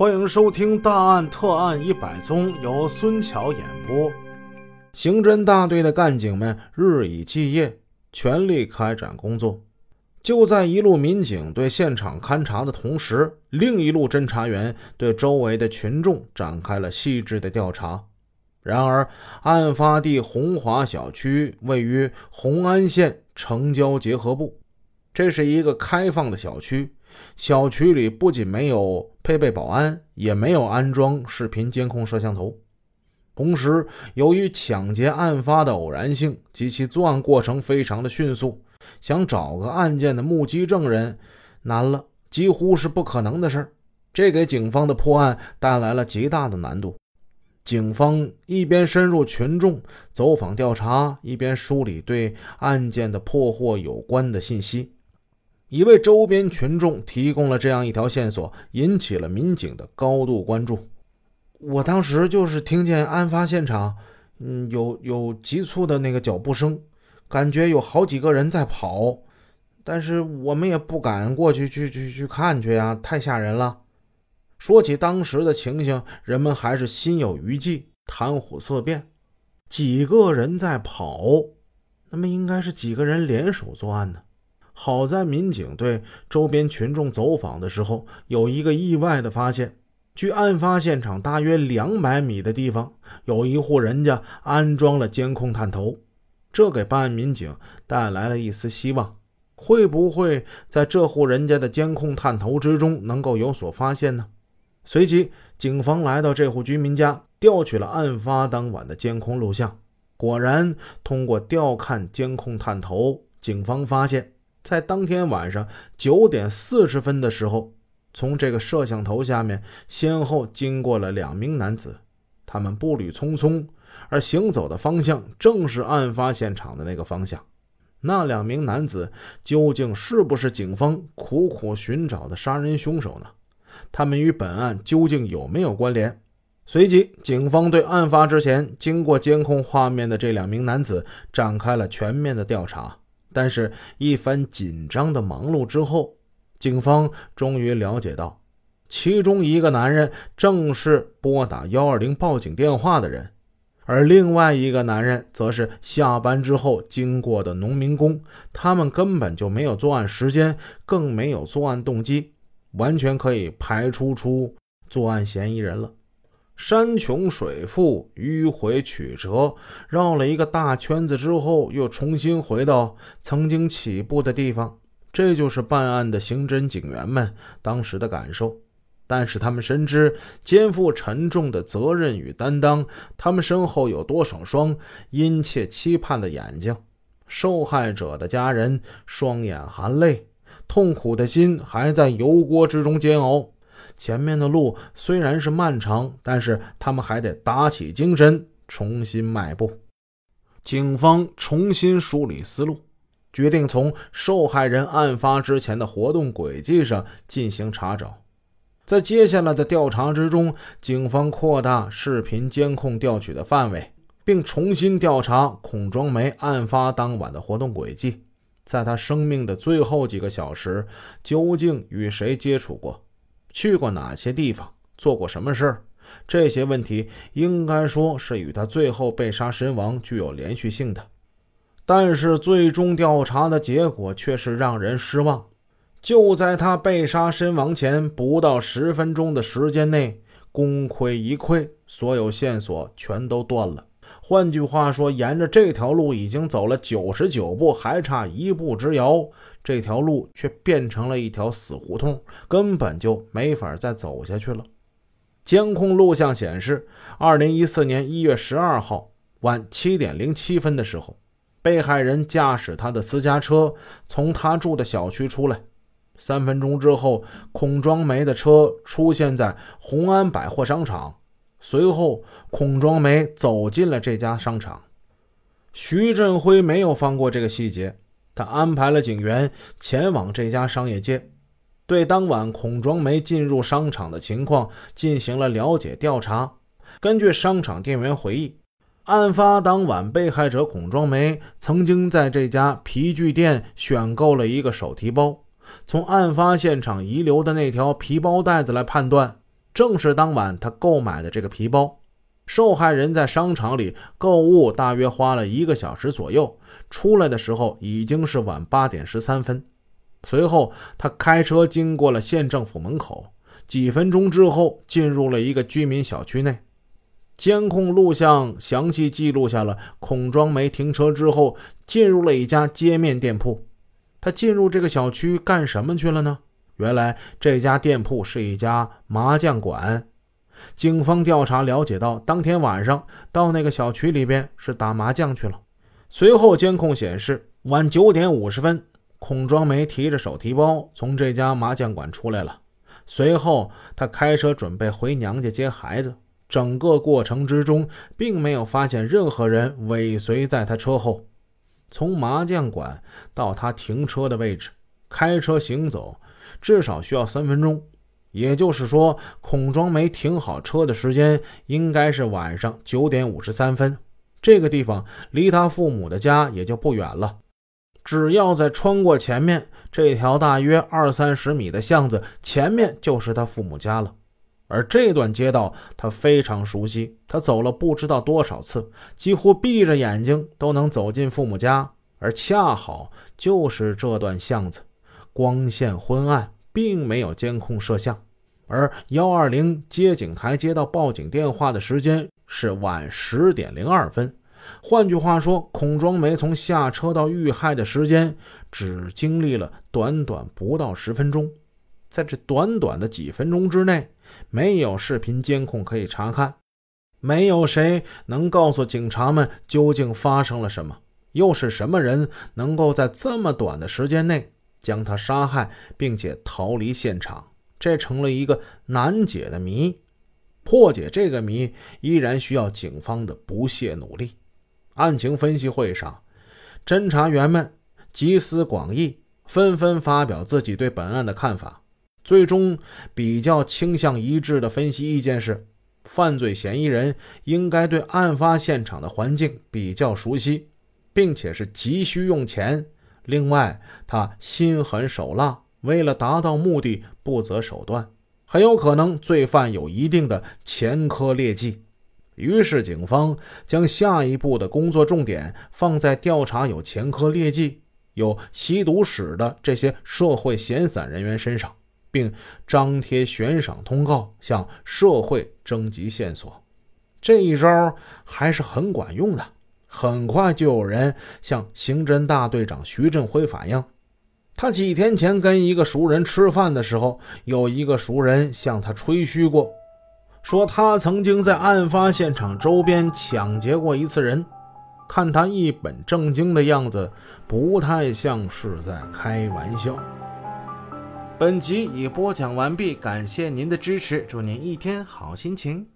欢迎收听《大案特案一百宗》，由孙桥演播。刑侦大队的干警们日以继夜，全力开展工作。就在一路民警对现场勘查的同时，另一路侦查员对周围的群众展开了细致的调查。然而，案发地红华小区位于红安县城郊结合部，这是一个开放的小区。小区里不仅没有配备保安，也没有安装视频监控摄像头。同时，由于抢劫案发的偶然性及其作案过程非常的迅速，想找个案件的目击证人难了，几乎是不可能的事儿。这给警方的破案带来了极大的难度。警方一边深入群众走访调查，一边梳理对案件的破获有关的信息。一位周边群众提供了这样一条线索，引起了民警的高度关注。我当时就是听见案发现场，嗯，有有急促的那个脚步声，感觉有好几个人在跑，但是我们也不敢过去去去去看去呀，太吓人了。说起当时的情形，人们还是心有余悸，谈虎色变。几个人在跑，那么应该是几个人联手作案呢。好在民警对周边群众走访的时候，有一个意外的发现：距案发现场大约两百米的地方，有一户人家安装了监控探头，这给办案民警带来了一丝希望。会不会在这户人家的监控探头之中能够有所发现呢？随即，警方来到这户居民家，调取了案发当晚的监控录像。果然，通过调看监控探头，警方发现。在当天晚上九点四十分的时候，从这个摄像头下面先后经过了两名男子，他们步履匆匆，而行走的方向正是案发现场的那个方向。那两名男子究竟是不是警方苦苦寻找的杀人凶手呢？他们与本案究竟有没有关联？随即，警方对案发之前经过监控画面的这两名男子展开了全面的调查。但是，一番紧张的忙碌之后，警方终于了解到，其中一个男人正是拨打幺二零报警电话的人，而另外一个男人则是下班之后经过的农民工。他们根本就没有作案时间，更没有作案动机，完全可以排除出作案嫌疑人了。山穷水复，迂回曲折，绕了一个大圈子之后，又重新回到曾经起步的地方。这就是办案的刑侦警员们当时的感受。但是他们深知肩负沉重的责任与担当，他们身后有多少双殷切期盼的眼睛？受害者的家人双眼含泪，痛苦的心还在油锅之中煎熬。前面的路虽然是漫长，但是他们还得打起精神，重新迈步。警方重新梳理思路，决定从受害人案发之前的活动轨迹上进行查找。在接下来的调查之中，警方扩大视频监控调取的范围，并重新调查孔庄梅案发当晚的活动轨迹。在他生命的最后几个小时，究竟与谁接触过？去过哪些地方，做过什么事儿？这些问题应该说是与他最后被杀身亡具有连续性的。但是最终调查的结果却是让人失望。就在他被杀身亡前不到十分钟的时间内，功亏一篑，所有线索全都断了。换句话说，沿着这条路已经走了九十九步，还差一步之遥。这条路却变成了一条死胡同，根本就没法再走下去了。监控录像显示，二零一四年一月十二号晚七点零七分的时候，被害人驾驶他的私家车从他住的小区出来。三分钟之后，孔庄梅的车出现在红安百货商场。随后，孔庄梅走进了这家商场。徐振辉没有放过这个细节。他安排了警员前往这家商业街，对当晚孔庄梅进入商场的情况进行了了解调查。根据商场店员回忆，案发当晚，被害者孔庄梅曾经在这家皮具店选购了一个手提包。从案发现场遗留的那条皮包带子来判断，正是当晚他购买的这个皮包。受害人在商场里购物，大约花了一个小时左右，出来的时候已经是晚八点十三分。随后，他开车经过了县政府门口，几分钟之后进入了一个居民小区内。监控录像详细记录下了孔庄梅停车之后进入了一家街面店铺。他进入这个小区干什么去了呢？原来这家店铺是一家麻将馆。警方调查了解到，当天晚上到那个小区里边是打麻将去了。随后监控显示，晚九点五十分。孔庄梅提着手提包从这家麻将馆出来了，随后他开车准备回娘家接孩子。整个过程之中，并没有发现任何人尾随在他车后。从麻将馆到他停车的位置，开车行走至少需要三分钟。也就是说，孔庄梅停好车的时间应该是晚上九点五十三分。这个地方离他父母的家也就不远了。只要再穿过前面这条大约二三十米的巷子，前面就是他父母家了。而这段街道他非常熟悉，他走了不知道多少次，几乎闭着眼睛都能走进父母家。而恰好就是这段巷子，光线昏暗，并没有监控摄像。而幺二零接警台接到报警电话的时间是晚十点零二分。换句话说，孔庄梅从下车到遇害的时间只经历了短短不到十分钟。在这短短的几分钟之内，没有视频监控可以查看，没有谁能告诉警察们究竟发生了什么，又是什么人能够在这么短的时间内将他杀害，并且逃离现场？这成了一个难解的谜。破解这个谜依然需要警方的不懈努力。案情分析会上，侦查员们集思广益，纷纷发表自己对本案的看法。最终比较倾向一致的分析意见是：犯罪嫌疑人应该对案发现场的环境比较熟悉，并且是急需用钱。另外，他心狠手辣，为了达到目的不择手段，很有可能罪犯有一定的前科劣迹。于是，警方将下一步的工作重点放在调查有前科劣迹、有吸毒史的这些社会闲散人员身上，并张贴悬赏通告，向社会征集线索。这一招还是很管用的。很快就有人向刑侦大队长徐振辉反映，他几天前跟一个熟人吃饭的时候，有一个熟人向他吹嘘过。说他曾经在案发现场周边抢劫过一次人，看他一本正经的样子，不太像是在开玩笑。本集已播讲完毕，感谢您的支持，祝您一天好心情。